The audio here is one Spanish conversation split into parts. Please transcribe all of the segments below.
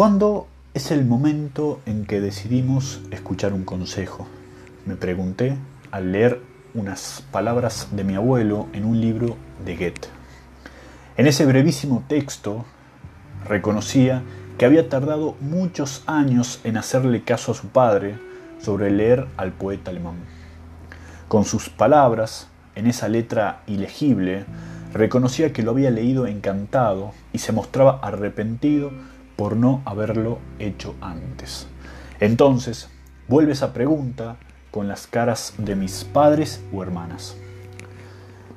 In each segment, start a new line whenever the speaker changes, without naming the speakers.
¿Cuándo es el momento en que decidimos escuchar un consejo? Me pregunté al leer unas palabras de mi abuelo en un libro de Goethe. En ese brevísimo texto reconocía que había tardado muchos años en hacerle caso a su padre sobre leer al poeta alemán. Con sus palabras, en esa letra ilegible, reconocía que lo había leído encantado y se mostraba arrepentido por no haberlo hecho antes. Entonces, vuelve esa pregunta con las caras de mis padres o hermanas.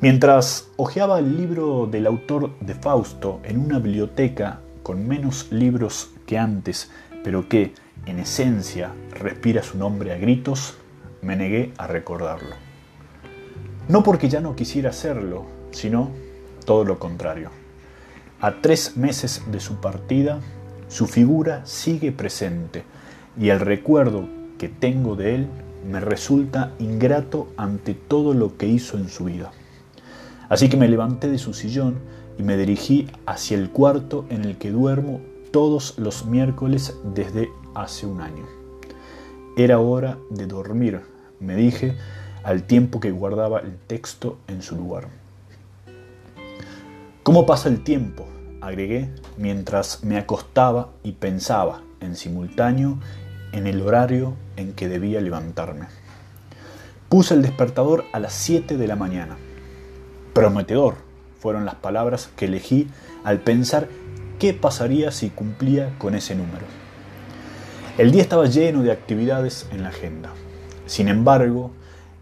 Mientras hojeaba el libro del autor de Fausto en una biblioteca con menos libros que antes, pero que, en esencia, respira su nombre a gritos, me negué a recordarlo. No porque ya no quisiera hacerlo, sino todo lo contrario. A tres meses de su partida, su figura sigue presente y el recuerdo que tengo de él me resulta ingrato ante todo lo que hizo en su vida. Así que me levanté de su sillón y me dirigí hacia el cuarto en el que duermo todos los miércoles desde hace un año. Era hora de dormir, me dije al tiempo que guardaba el texto en su lugar. ¿Cómo pasa el tiempo? Agregué mientras me acostaba y pensaba en simultáneo en el horario en que debía levantarme. Puse el despertador a las 7 de la mañana. Prometedor fueron las palabras que elegí al pensar qué pasaría si cumplía con ese número. El día estaba lleno de actividades en la agenda. Sin embargo,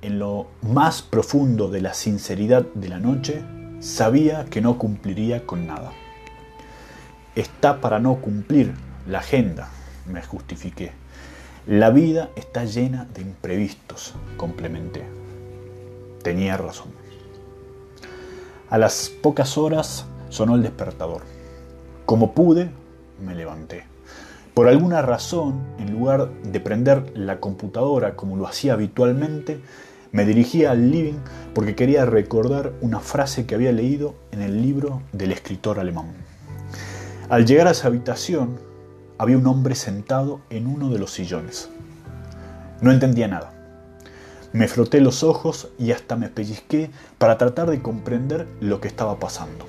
en lo más profundo de la sinceridad de la noche, sabía que no cumpliría con nada. Está para no cumplir la agenda, me justifiqué. La vida está llena de imprevistos, complementé. Tenía razón. A las pocas horas sonó el despertador. Como pude, me levanté. Por alguna razón, en lugar de prender la computadora como lo hacía habitualmente, me dirigí al living porque quería recordar una frase que había leído en el libro del escritor alemán. Al llegar a esa habitación, había un hombre sentado en uno de los sillones. No entendía nada. Me froté los ojos y hasta me pellizqué para tratar de comprender lo que estaba pasando.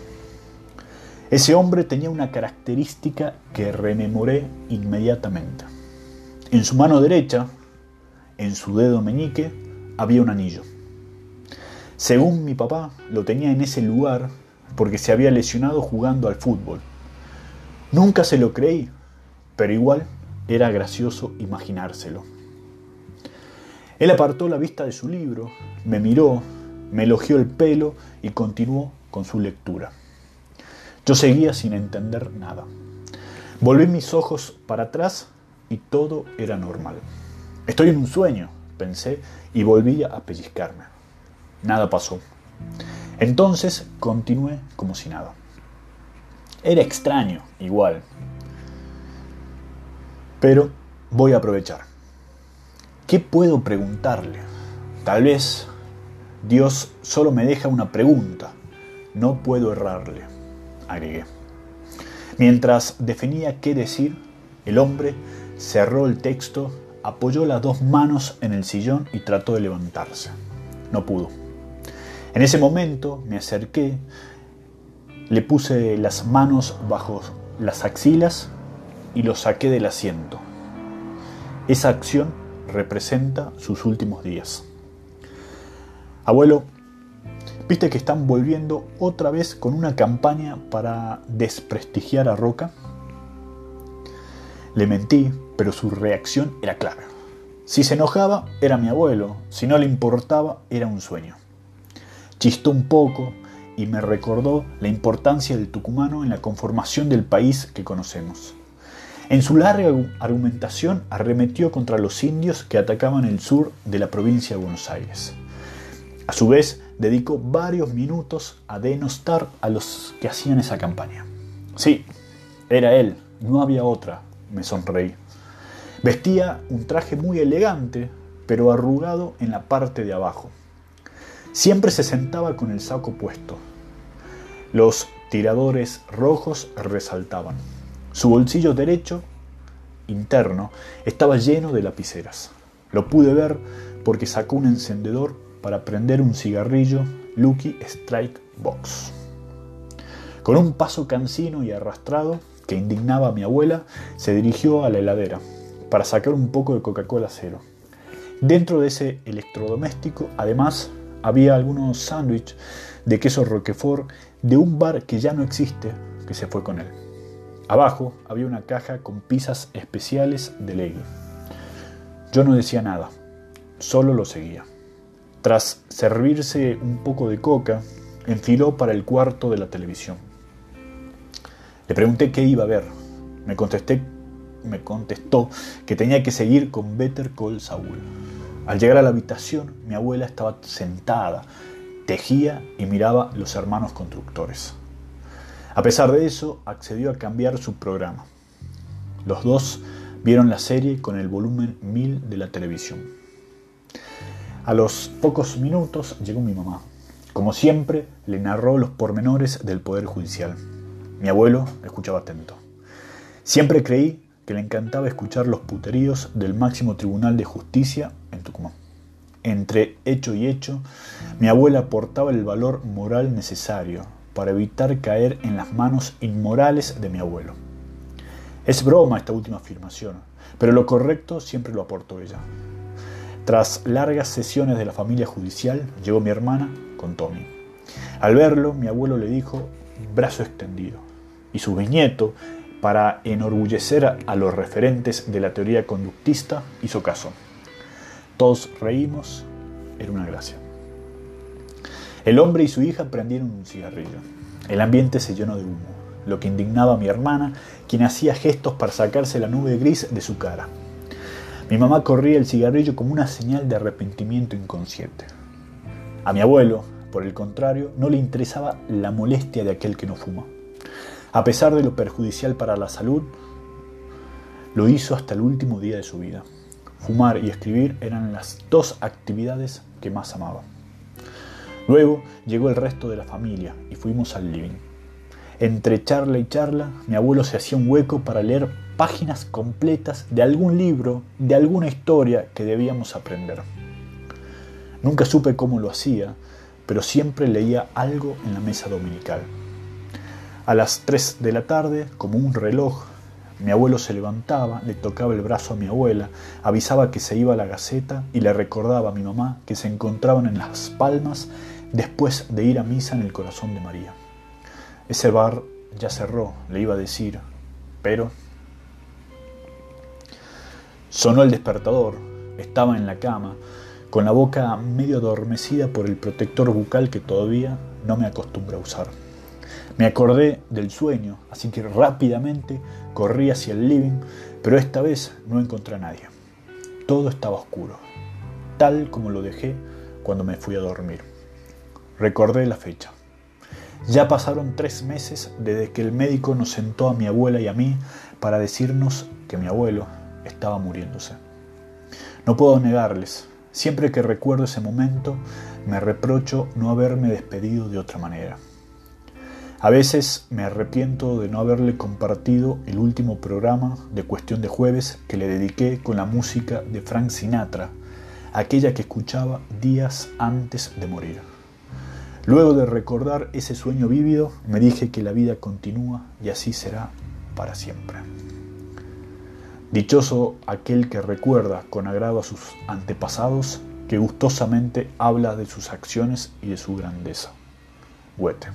Ese hombre tenía una característica que rememoré inmediatamente. En su mano derecha, en su dedo meñique, había un anillo. Según mi papá, lo tenía en ese lugar porque se había lesionado jugando al fútbol. Nunca se lo creí pero igual era gracioso imaginárselo. Él apartó la vista de su libro, me miró, me elogió el pelo y continuó con su lectura. Yo seguía sin entender nada. Volví mis ojos para atrás y todo era normal. Estoy en un sueño, pensé, y volví a pellizcarme. Nada pasó. Entonces continué como si nada. Era extraño, igual, pero voy a aprovechar. ¿Qué puedo preguntarle? Tal vez Dios solo me deja una pregunta. No puedo errarle, agregué. Mientras definía qué decir, el hombre cerró el texto, apoyó las dos manos en el sillón y trató de levantarse. No pudo. En ese momento me acerqué, le puse las manos bajo las axilas y lo saqué del asiento. Esa acción representa sus últimos días. Abuelo, ¿viste que están volviendo otra vez con una campaña para desprestigiar a Roca? Le mentí, pero su reacción era clara. Si se enojaba, era mi abuelo, si no le importaba, era un sueño. Chistó un poco y me recordó la importancia del tucumano en la conformación del país que conocemos. En su larga argumentación arremetió contra los indios que atacaban el sur de la provincia de Buenos Aires. A su vez, dedicó varios minutos a denostar a los que hacían esa campaña. Sí, era él, no había otra, me sonreí. Vestía un traje muy elegante, pero arrugado en la parte de abajo. Siempre se sentaba con el saco puesto. Los tiradores rojos resaltaban. Su bolsillo derecho interno estaba lleno de lapiceras. Lo pude ver porque sacó un encendedor para prender un cigarrillo Lucky Strike Box. Con un paso cansino y arrastrado que indignaba a mi abuela, se dirigió a la heladera para sacar un poco de Coca-Cola cero. Dentro de ese electrodoméstico, además, había algunos sándwiches de queso Roquefort de un bar que ya no existe, que se fue con él. Abajo había una caja con pizzas especiales de Legui. Yo no decía nada, solo lo seguía. Tras servirse un poco de coca, enfiló para el cuarto de la televisión. Le pregunté qué iba a ver. Me, me contestó que tenía que seguir con Better Call Saul. Al llegar a la habitación, mi abuela estaba sentada, tejía y miraba los hermanos constructores. A pesar de eso, accedió a cambiar su programa. Los dos vieron la serie con el volumen 1000 de la televisión. A los pocos minutos llegó mi mamá. Como siempre, le narró los pormenores del Poder Judicial. Mi abuelo escuchaba atento. Siempre creí que le encantaba escuchar los puteríos del máximo tribunal de justicia Entre hecho y hecho, mi abuela aportaba el valor moral necesario para evitar caer en las manos inmorales de mi abuelo. Es broma esta última afirmación, pero lo correcto siempre lo aportó ella. Tras largas sesiones de la familia judicial, llegó mi hermana con Tommy. Al verlo, mi abuelo le dijo brazo extendido, y su bisnieto, para enorgullecer a los referentes de la teoría conductista, hizo caso. Todos reímos, era una gracia. El hombre y su hija prendieron un cigarrillo. El ambiente se llenó de humo, lo que indignaba a mi hermana, quien hacía gestos para sacarse la nube gris de su cara. Mi mamá corría el cigarrillo como una señal de arrepentimiento inconsciente. A mi abuelo, por el contrario, no le interesaba la molestia de aquel que no fuma. A pesar de lo perjudicial para la salud, lo hizo hasta el último día de su vida. Fumar y escribir eran las dos actividades que más amaba. Luego llegó el resto de la familia y fuimos al living. Entre charla y charla, mi abuelo se hacía un hueco para leer páginas completas de algún libro, de alguna historia que debíamos aprender. Nunca supe cómo lo hacía, pero siempre leía algo en la mesa dominical. A las 3 de la tarde, como un reloj, mi abuelo se levantaba, le tocaba el brazo a mi abuela, avisaba que se iba a la gaceta y le recordaba a mi mamá que se encontraban en Las Palmas después de ir a misa en el corazón de María. Ese bar ya cerró, le iba a decir, pero... Sonó el despertador, estaba en la cama, con la boca medio adormecida por el protector bucal que todavía no me acostumbro a usar. Me acordé del sueño, así que rápidamente corrí hacia el living, pero esta vez no encontré a nadie. Todo estaba oscuro, tal como lo dejé cuando me fui a dormir. Recordé la fecha. Ya pasaron tres meses desde que el médico nos sentó a mi abuela y a mí para decirnos que mi abuelo estaba muriéndose. No puedo negarles, siempre que recuerdo ese momento me reprocho no haberme despedido de otra manera. A veces me arrepiento de no haberle compartido el último programa de Cuestión de Jueves que le dediqué con la música de Frank Sinatra, aquella que escuchaba días antes de morir. Luego de recordar ese sueño vívido, me dije que la vida continúa y así será para siempre. Dichoso aquel que recuerda con agrado a sus antepasados, que gustosamente habla de sus acciones y de su grandeza. Goethe.